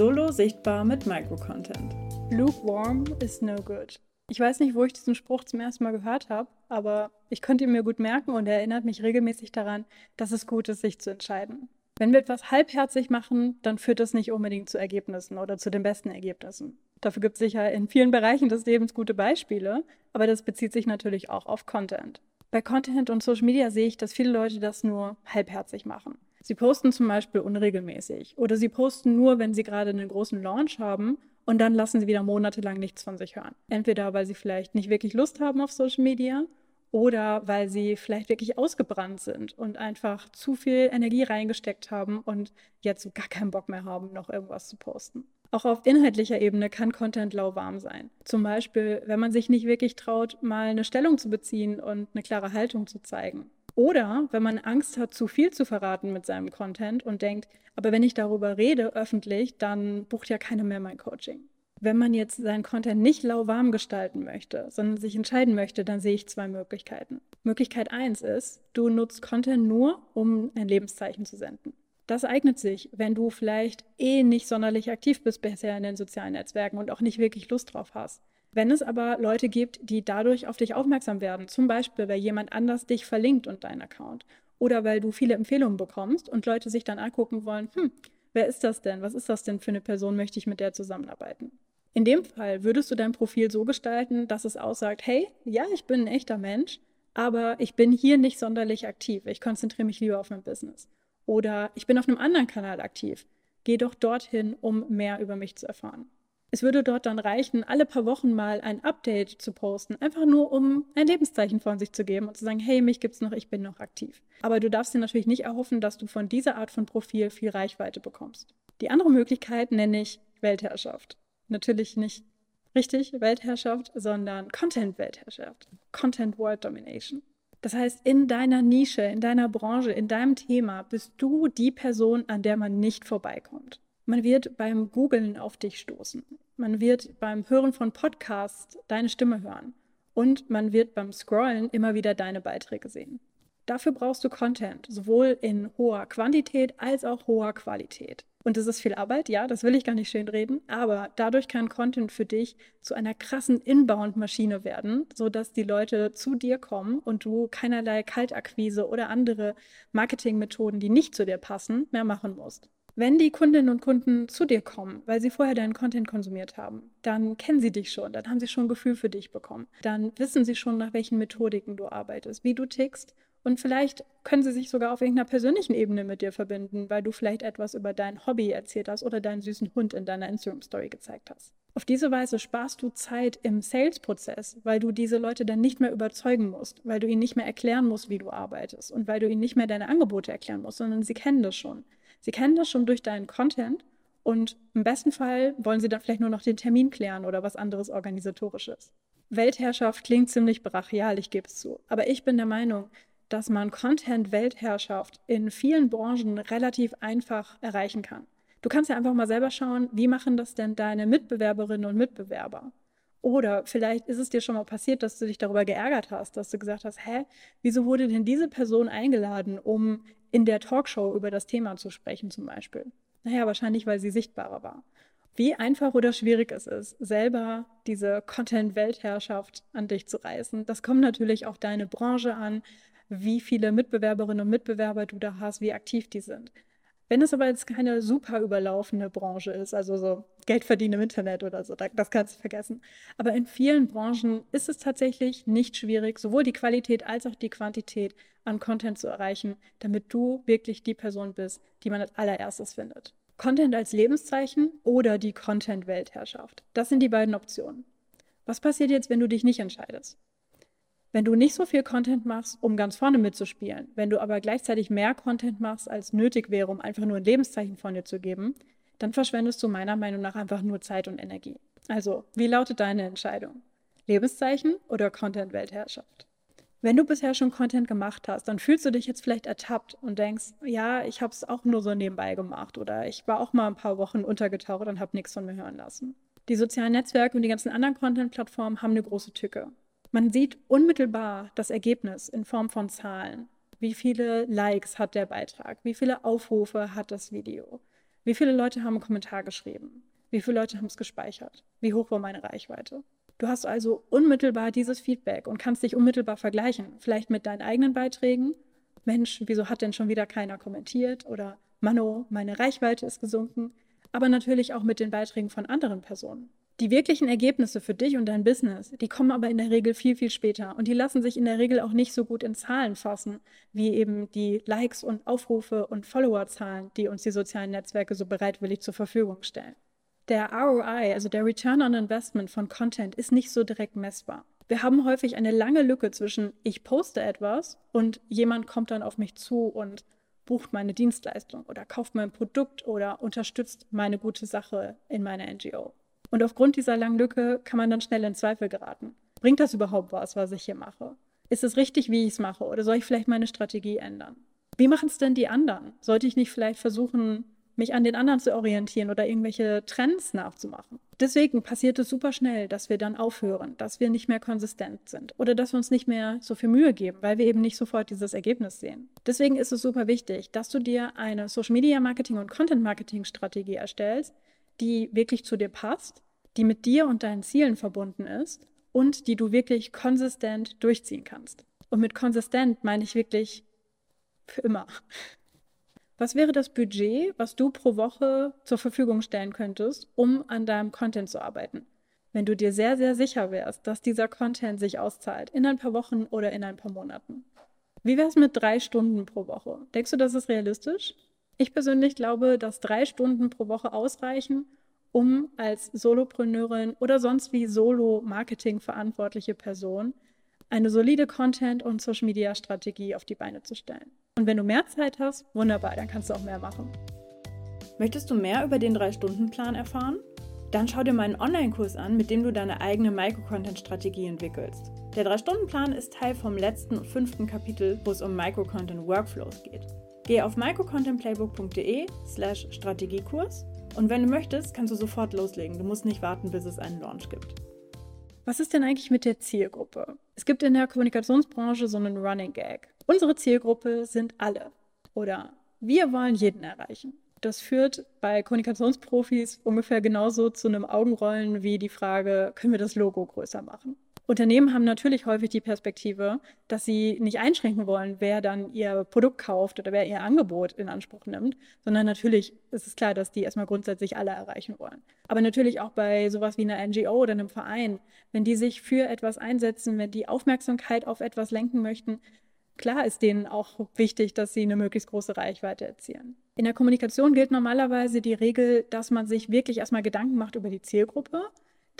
Solo sichtbar mit Microcontent. Lukewarm is no good. Ich weiß nicht, wo ich diesen Spruch zum ersten Mal gehört habe, aber ich konnte ihn mir gut merken und er erinnert mich regelmäßig daran, dass es gut ist, sich zu entscheiden. Wenn wir etwas halbherzig machen, dann führt das nicht unbedingt zu Ergebnissen oder zu den besten Ergebnissen. Dafür gibt es sicher in vielen Bereichen des Lebens gute Beispiele, aber das bezieht sich natürlich auch auf Content. Bei Content und Social Media sehe ich, dass viele Leute das nur halbherzig machen. Sie posten zum Beispiel unregelmäßig oder sie posten nur, wenn sie gerade einen großen Launch haben und dann lassen sie wieder monatelang nichts von sich hören. Entweder weil sie vielleicht nicht wirklich Lust haben auf Social Media oder weil sie vielleicht wirklich ausgebrannt sind und einfach zu viel Energie reingesteckt haben und jetzt so gar keinen Bock mehr haben, noch irgendwas zu posten. Auch auf inhaltlicher Ebene kann Content lauwarm sein. Zum Beispiel, wenn man sich nicht wirklich traut, mal eine Stellung zu beziehen und eine klare Haltung zu zeigen. Oder wenn man Angst hat, zu viel zu verraten mit seinem Content und denkt, aber wenn ich darüber rede öffentlich, dann bucht ja keiner mehr mein Coaching. Wenn man jetzt seinen Content nicht lauwarm gestalten möchte, sondern sich entscheiden möchte, dann sehe ich zwei Möglichkeiten. Möglichkeit eins ist, du nutzt Content nur, um ein Lebenszeichen zu senden. Das eignet sich, wenn du vielleicht eh nicht sonderlich aktiv bist bisher in den sozialen Netzwerken und auch nicht wirklich Lust drauf hast. Wenn es aber Leute gibt, die dadurch auf dich aufmerksam werden, zum Beispiel, weil jemand anders dich verlinkt und deinen Account oder weil du viele Empfehlungen bekommst und Leute sich dann angucken wollen, hm, wer ist das denn? Was ist das denn für eine Person? Möchte ich mit der zusammenarbeiten? In dem Fall würdest du dein Profil so gestalten, dass es aussagt, hey, ja, ich bin ein echter Mensch, aber ich bin hier nicht sonderlich aktiv. Ich konzentriere mich lieber auf mein Business. Oder ich bin auf einem anderen Kanal aktiv. Geh doch dorthin, um mehr über mich zu erfahren. Es würde dort dann reichen, alle paar Wochen mal ein Update zu posten, einfach nur um ein Lebenszeichen von sich zu geben und zu sagen, hey, mich gibt's noch, ich bin noch aktiv. Aber du darfst dir natürlich nicht erhoffen, dass du von dieser Art von Profil viel Reichweite bekommst. Die andere Möglichkeit nenne ich Weltherrschaft. Natürlich nicht richtig Weltherrschaft, sondern Content-Weltherrschaft. Content World Domination. Das heißt, in deiner Nische, in deiner Branche, in deinem Thema bist du die Person, an der man nicht vorbeikommt. Man wird beim Googlen auf dich stoßen. Man wird beim Hören von Podcasts deine Stimme hören. Und man wird beim Scrollen immer wieder deine Beiträge sehen. Dafür brauchst du Content, sowohl in hoher Quantität als auch hoher Qualität. Und das ist viel Arbeit, ja, das will ich gar nicht schön reden, aber dadurch kann Content für dich zu einer krassen Inbound-Maschine werden, sodass die Leute zu dir kommen und du keinerlei Kaltakquise oder andere Marketingmethoden, die nicht zu dir passen, mehr machen musst. Wenn die Kundinnen und Kunden zu dir kommen, weil sie vorher deinen Content konsumiert haben, dann kennen sie dich schon, dann haben sie schon ein Gefühl für dich bekommen. Dann wissen sie schon, nach welchen Methodiken du arbeitest, wie du tickst. Und vielleicht können sie sich sogar auf irgendeiner persönlichen Ebene mit dir verbinden, weil du vielleicht etwas über dein Hobby erzählt hast oder deinen süßen Hund in deiner Instagram-Story gezeigt hast. Auf diese Weise sparst du Zeit im Sales-Prozess, weil du diese Leute dann nicht mehr überzeugen musst, weil du ihnen nicht mehr erklären musst, wie du arbeitest und weil du ihnen nicht mehr deine Angebote erklären musst, sondern sie kennen das schon. Sie kennen das schon durch deinen Content und im besten Fall wollen Sie dann vielleicht nur noch den Termin klären oder was anderes organisatorisches. Weltherrschaft klingt ziemlich brachial, ich gebe es zu. Aber ich bin der Meinung, dass man Content-Weltherrschaft in vielen Branchen relativ einfach erreichen kann. Du kannst ja einfach mal selber schauen, wie machen das denn deine Mitbewerberinnen und Mitbewerber? Oder vielleicht ist es dir schon mal passiert, dass du dich darüber geärgert hast, dass du gesagt hast, hä, wieso wurde denn diese Person eingeladen, um in der Talkshow über das Thema zu sprechen zum Beispiel? Naja, wahrscheinlich, weil sie sichtbarer war. Wie einfach oder schwierig es ist, selber diese Content-Weltherrschaft an dich zu reißen, das kommt natürlich auf deine Branche an, wie viele Mitbewerberinnen und Mitbewerber du da hast, wie aktiv die sind. Wenn es aber jetzt keine super überlaufende Branche ist, also so Geld verdienen im Internet oder so, das kannst du vergessen. Aber in vielen Branchen ist es tatsächlich nicht schwierig, sowohl die Qualität als auch die Quantität an Content zu erreichen, damit du wirklich die Person bist, die man als allererstes findet. Content als Lebenszeichen oder die Content-Weltherrschaft. Das sind die beiden Optionen. Was passiert jetzt, wenn du dich nicht entscheidest? Wenn du nicht so viel Content machst, um ganz vorne mitzuspielen, wenn du aber gleichzeitig mehr Content machst, als nötig wäre, um einfach nur ein Lebenszeichen von dir zu geben, dann verschwendest du meiner Meinung nach einfach nur Zeit und Energie. Also, wie lautet deine Entscheidung? Lebenszeichen oder Content-Weltherrschaft? Wenn du bisher schon Content gemacht hast, dann fühlst du dich jetzt vielleicht ertappt und denkst, ja, ich habe es auch nur so nebenbei gemacht oder ich war auch mal ein paar Wochen untergetaucht und habe nichts von mir hören lassen. Die sozialen Netzwerke und die ganzen anderen Content-Plattformen haben eine große Tücke. Man sieht unmittelbar das Ergebnis in Form von Zahlen. Wie viele Likes hat der Beitrag? Wie viele Aufrufe hat das Video? Wie viele Leute haben einen Kommentar geschrieben? Wie viele Leute haben es gespeichert? Wie hoch war meine Reichweite? Du hast also unmittelbar dieses Feedback und kannst dich unmittelbar vergleichen. Vielleicht mit deinen eigenen Beiträgen. Mensch, wieso hat denn schon wieder keiner kommentiert? Oder Mano, meine Reichweite ist gesunken. Aber natürlich auch mit den Beiträgen von anderen Personen. Die wirklichen Ergebnisse für dich und dein Business, die kommen aber in der Regel viel, viel später. Und die lassen sich in der Regel auch nicht so gut in Zahlen fassen, wie eben die Likes und Aufrufe und Followerzahlen, die uns die sozialen Netzwerke so bereitwillig zur Verfügung stellen. Der ROI, also der Return on Investment von Content, ist nicht so direkt messbar. Wir haben häufig eine lange Lücke zwischen ich poste etwas und jemand kommt dann auf mich zu und bucht meine Dienstleistung oder kauft mein Produkt oder unterstützt meine gute Sache in meiner NGO. Und aufgrund dieser langen Lücke kann man dann schnell in Zweifel geraten. Bringt das überhaupt was, was ich hier mache? Ist es richtig, wie ich es mache? Oder soll ich vielleicht meine Strategie ändern? Wie machen es denn die anderen? Sollte ich nicht vielleicht versuchen, mich an den anderen zu orientieren oder irgendwelche Trends nachzumachen. Deswegen passiert es super schnell, dass wir dann aufhören, dass wir nicht mehr konsistent sind oder dass wir uns nicht mehr so viel Mühe geben, weil wir eben nicht sofort dieses Ergebnis sehen. Deswegen ist es super wichtig, dass du dir eine Social Media Marketing und Content Marketing Strategie erstellst, die wirklich zu dir passt, die mit dir und deinen Zielen verbunden ist und die du wirklich konsistent durchziehen kannst. Und mit konsistent meine ich wirklich für immer. Was wäre das Budget, was du pro Woche zur Verfügung stellen könntest, um an deinem Content zu arbeiten? Wenn du dir sehr, sehr sicher wärst, dass dieser Content sich auszahlt, in ein paar Wochen oder in ein paar Monaten. Wie wäre es mit drei Stunden pro Woche? Denkst du, das ist realistisch? Ich persönlich glaube, dass drei Stunden pro Woche ausreichen, um als Solopreneurin oder sonst wie Solo-Marketing verantwortliche Person eine solide Content- und Social-Media-Strategie auf die Beine zu stellen. Und wenn du mehr Zeit hast, wunderbar, dann kannst du auch mehr machen. Möchtest du mehr über den 3-Stunden-Plan erfahren? Dann schau dir meinen Online-Kurs an, mit dem du deine eigene Microcontent-Strategie entwickelst. Der 3-Stunden-Plan ist Teil vom letzten und fünften Kapitel, wo es um Microcontent-Workflows geht. Gehe auf microcontentplaybook.de slash Strategiekurs und wenn du möchtest, kannst du sofort loslegen. Du musst nicht warten, bis es einen Launch gibt. Was ist denn eigentlich mit der Zielgruppe? Es gibt in der Kommunikationsbranche so einen Running Gag. Unsere Zielgruppe sind alle. Oder wir wollen jeden erreichen. Das führt bei Kommunikationsprofis ungefähr genauso zu einem Augenrollen wie die Frage, können wir das Logo größer machen? Unternehmen haben natürlich häufig die Perspektive, dass sie nicht einschränken wollen, wer dann ihr Produkt kauft oder wer ihr Angebot in Anspruch nimmt, sondern natürlich ist es klar, dass die erstmal grundsätzlich alle erreichen wollen. Aber natürlich auch bei sowas wie einer NGO oder einem Verein, wenn die sich für etwas einsetzen, wenn die Aufmerksamkeit auf etwas lenken möchten, klar ist denen auch wichtig, dass sie eine möglichst große Reichweite erzielen. In der Kommunikation gilt normalerweise die Regel, dass man sich wirklich erstmal Gedanken macht über die Zielgruppe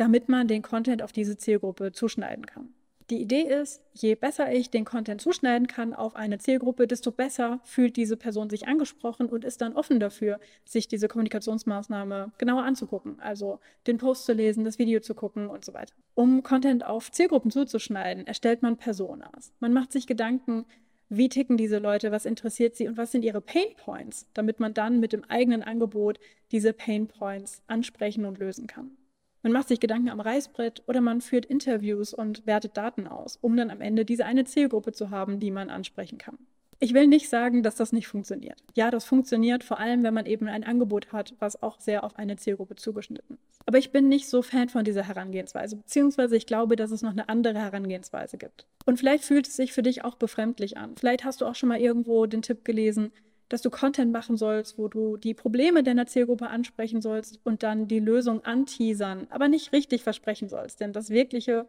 damit man den Content auf diese Zielgruppe zuschneiden kann. Die Idee ist, je besser ich den Content zuschneiden kann auf eine Zielgruppe, desto besser fühlt diese Person sich angesprochen und ist dann offen dafür, sich diese Kommunikationsmaßnahme genauer anzugucken. Also den Post zu lesen, das Video zu gucken und so weiter. Um Content auf Zielgruppen zuzuschneiden, erstellt man Personas. Man macht sich Gedanken, wie ticken diese Leute, was interessiert sie und was sind ihre Pain Points, damit man dann mit dem eigenen Angebot diese Pain Points ansprechen und lösen kann. Man macht sich Gedanken am Reißbrett oder man führt Interviews und wertet Daten aus, um dann am Ende diese eine Zielgruppe zu haben, die man ansprechen kann. Ich will nicht sagen, dass das nicht funktioniert. Ja, das funktioniert, vor allem wenn man eben ein Angebot hat, was auch sehr auf eine Zielgruppe zugeschnitten ist. Aber ich bin nicht so Fan von dieser Herangehensweise, beziehungsweise ich glaube, dass es noch eine andere Herangehensweise gibt. Und vielleicht fühlt es sich für dich auch befremdlich an. Vielleicht hast du auch schon mal irgendwo den Tipp gelesen, dass du Content machen sollst, wo du die Probleme deiner Zielgruppe ansprechen sollst und dann die Lösung anteasern, aber nicht richtig versprechen sollst. Denn das wirkliche,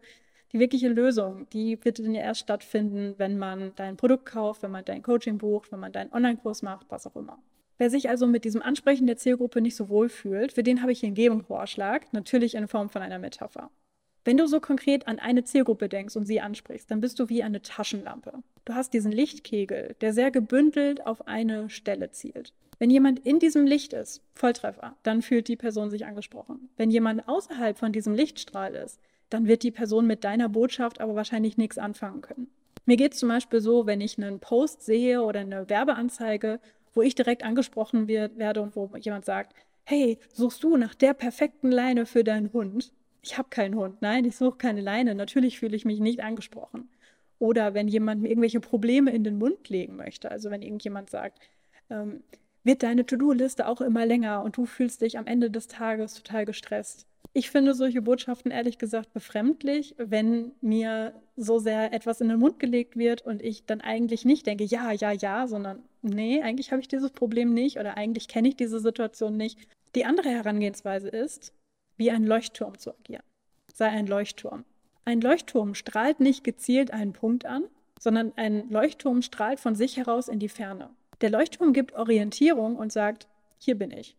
die wirkliche Lösung, die wird dann ja erst stattfinden, wenn man dein Produkt kauft, wenn man dein Coaching bucht, wenn man deinen Online-Kurs macht, was auch immer. Wer sich also mit diesem Ansprechen der Zielgruppe nicht so wohl fühlt, für den habe ich hier einen Gegenvorschlag, natürlich in Form von einer Metapher. Wenn du so konkret an eine Zielgruppe denkst und sie ansprichst, dann bist du wie eine Taschenlampe. Du hast diesen Lichtkegel, der sehr gebündelt auf eine Stelle zielt. Wenn jemand in diesem Licht ist, Volltreffer, dann fühlt die Person sich angesprochen. Wenn jemand außerhalb von diesem Lichtstrahl ist, dann wird die Person mit deiner Botschaft aber wahrscheinlich nichts anfangen können. Mir geht es zum Beispiel so, wenn ich einen Post sehe oder eine Werbeanzeige, wo ich direkt angesprochen wird, werde und wo jemand sagt, hey, suchst du nach der perfekten Leine für deinen Hund? Ich habe keinen Hund, nein, ich suche keine Leine, natürlich fühle ich mich nicht angesprochen. Oder wenn jemand mir irgendwelche Probleme in den Mund legen möchte, also wenn irgendjemand sagt, ähm, wird deine To-Do-Liste auch immer länger und du fühlst dich am Ende des Tages total gestresst. Ich finde solche Botschaften ehrlich gesagt befremdlich, wenn mir so sehr etwas in den Mund gelegt wird und ich dann eigentlich nicht denke, ja, ja, ja, sondern nee, eigentlich habe ich dieses Problem nicht oder eigentlich kenne ich diese Situation nicht. Die andere Herangehensweise ist, wie ein Leuchtturm zu agieren. Sei ein Leuchtturm. Ein Leuchtturm strahlt nicht gezielt einen Punkt an, sondern ein Leuchtturm strahlt von sich heraus in die Ferne. Der Leuchtturm gibt Orientierung und sagt, hier bin ich.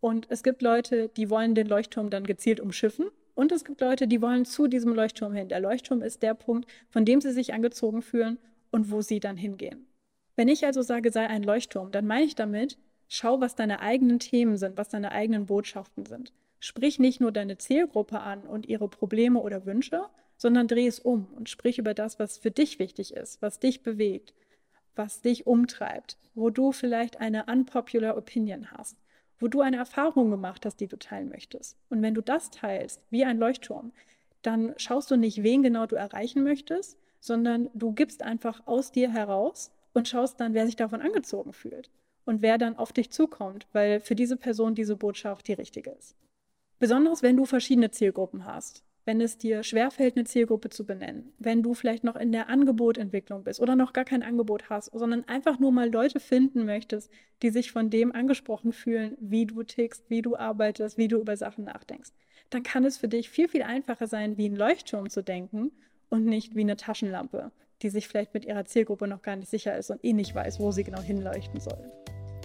Und es gibt Leute, die wollen den Leuchtturm dann gezielt umschiffen. Und es gibt Leute, die wollen zu diesem Leuchtturm hin. Der Leuchtturm ist der Punkt, von dem sie sich angezogen fühlen und wo sie dann hingehen. Wenn ich also sage, sei ein Leuchtturm, dann meine ich damit, schau, was deine eigenen Themen sind, was deine eigenen Botschaften sind. Sprich nicht nur deine Zielgruppe an und ihre Probleme oder Wünsche, sondern dreh es um und sprich über das, was für dich wichtig ist, was dich bewegt, was dich umtreibt, wo du vielleicht eine unpopular Opinion hast, wo du eine Erfahrung gemacht hast, die du teilen möchtest. Und wenn du das teilst, wie ein Leuchtturm, dann schaust du nicht, wen genau du erreichen möchtest, sondern du gibst einfach aus dir heraus und schaust dann, wer sich davon angezogen fühlt und wer dann auf dich zukommt, weil für diese Person diese Botschaft die richtige ist. Besonders wenn du verschiedene Zielgruppen hast wenn es dir schwerfällt, eine Zielgruppe zu benennen, wenn du vielleicht noch in der Angebotentwicklung bist oder noch gar kein Angebot hast, sondern einfach nur mal Leute finden möchtest, die sich von dem angesprochen fühlen, wie du tickst, wie du arbeitest, wie du über Sachen nachdenkst, dann kann es für dich viel, viel einfacher sein, wie ein Leuchtturm zu denken und nicht wie eine Taschenlampe, die sich vielleicht mit ihrer Zielgruppe noch gar nicht sicher ist und eh nicht weiß, wo sie genau hinleuchten soll.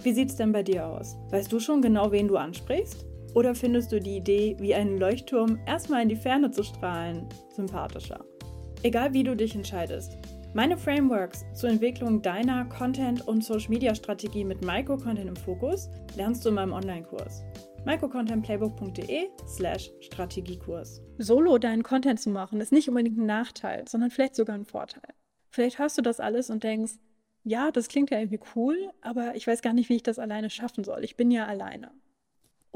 Wie sieht es denn bei dir aus? Weißt du schon genau, wen du ansprichst? Oder findest du die Idee, wie ein Leuchtturm erstmal in die Ferne zu strahlen, sympathischer? Egal wie du dich entscheidest. Meine Frameworks zur Entwicklung deiner Content- und Social-Media-Strategie mit Micro-Content im Fokus lernst du in meinem Online-Kurs microcontentplaybook.de slash Strategiekurs. Solo deinen Content zu machen, ist nicht unbedingt ein Nachteil, sondern vielleicht sogar ein Vorteil. Vielleicht hörst du das alles und denkst, ja, das klingt ja irgendwie cool, aber ich weiß gar nicht, wie ich das alleine schaffen soll. Ich bin ja alleine.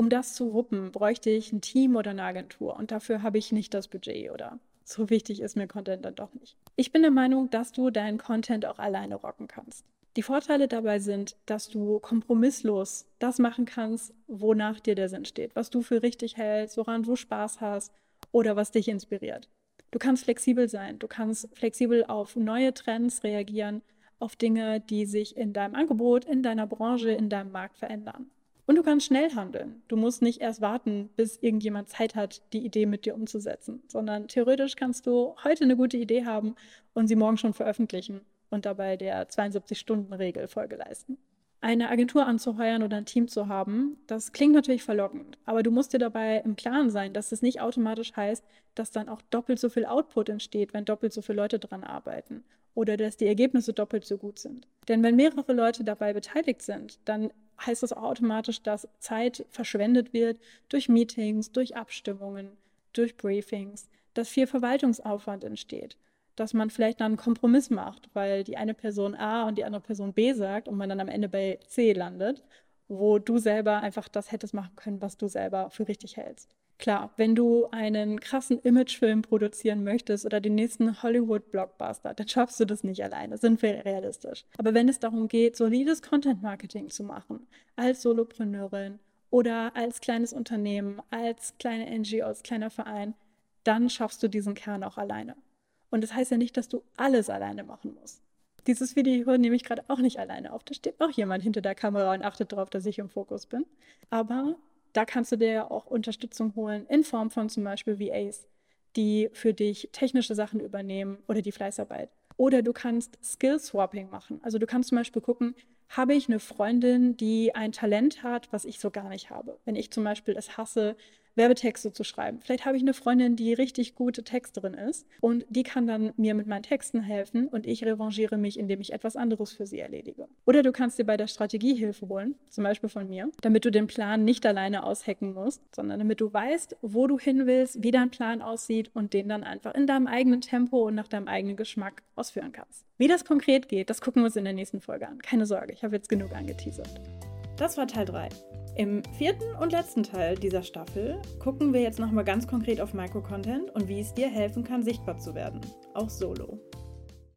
Um das zu wuppen, bräuchte ich ein Team oder eine Agentur und dafür habe ich nicht das Budget oder so wichtig ist mir Content dann doch nicht. Ich bin der Meinung, dass du deinen Content auch alleine rocken kannst. Die Vorteile dabei sind, dass du kompromisslos das machen kannst, wonach dir der Sinn steht, was du für richtig hältst, woran du Spaß hast oder was dich inspiriert. Du kannst flexibel sein, du kannst flexibel auf neue Trends reagieren, auf Dinge, die sich in deinem Angebot, in deiner Branche, in deinem Markt verändern. Und du kannst schnell handeln. Du musst nicht erst warten, bis irgendjemand Zeit hat, die Idee mit dir umzusetzen, sondern theoretisch kannst du heute eine gute Idee haben und sie morgen schon veröffentlichen und dabei der 72-Stunden-Regel Folge leisten. Eine Agentur anzuheuern oder ein Team zu haben, das klingt natürlich verlockend, aber du musst dir dabei im Klaren sein, dass es nicht automatisch heißt, dass dann auch doppelt so viel Output entsteht, wenn doppelt so viele Leute dran arbeiten oder dass die Ergebnisse doppelt so gut sind. Denn wenn mehrere Leute dabei beteiligt sind, dann heißt das auch automatisch, dass Zeit verschwendet wird durch Meetings, durch Abstimmungen, durch Briefings, dass viel Verwaltungsaufwand entsteht, dass man vielleicht dann einen Kompromiss macht, weil die eine Person A und die andere Person B sagt und man dann am Ende bei C landet, wo du selber einfach das hättest machen können, was du selber für richtig hältst. Klar, wenn du einen krassen Imagefilm produzieren möchtest oder den nächsten Hollywood-Blockbuster, dann schaffst du das nicht alleine, sind wir realistisch. Aber wenn es darum geht, solides Content-Marketing zu machen, als Solopreneurin oder als kleines Unternehmen, als kleine NGO, als kleiner Verein, dann schaffst du diesen Kern auch alleine. Und das heißt ja nicht, dass du alles alleine machen musst. Dieses Video nehme ich gerade auch nicht alleine auf. Da steht auch jemand hinter der Kamera und achtet darauf, dass ich im Fokus bin. Aber da kannst du dir ja auch Unterstützung holen in Form von zum Beispiel VAs, die für dich technische Sachen übernehmen oder die Fleißarbeit. Oder du kannst Skill-Swapping machen. Also du kannst zum Beispiel gucken, habe ich eine Freundin, die ein Talent hat, was ich so gar nicht habe. Wenn ich zum Beispiel es hasse, Werbetexte zu schreiben. Vielleicht habe ich eine Freundin, die richtig gute Texterin ist und die kann dann mir mit meinen Texten helfen und ich revanchiere mich, indem ich etwas anderes für sie erledige. Oder du kannst dir bei der Strategie Hilfe holen, zum Beispiel von mir, damit du den Plan nicht alleine aushacken musst, sondern damit du weißt, wo du hin willst, wie dein Plan aussieht und den dann einfach in deinem eigenen Tempo und nach deinem eigenen Geschmack ausführen kannst. Wie das konkret geht, das gucken wir uns in der nächsten Folge an. Keine Sorge, ich habe jetzt genug angeteasert. Das war Teil 3. Im vierten und letzten Teil dieser Staffel gucken wir jetzt nochmal ganz konkret auf Microcontent und wie es dir helfen kann, sichtbar zu werden, auch solo.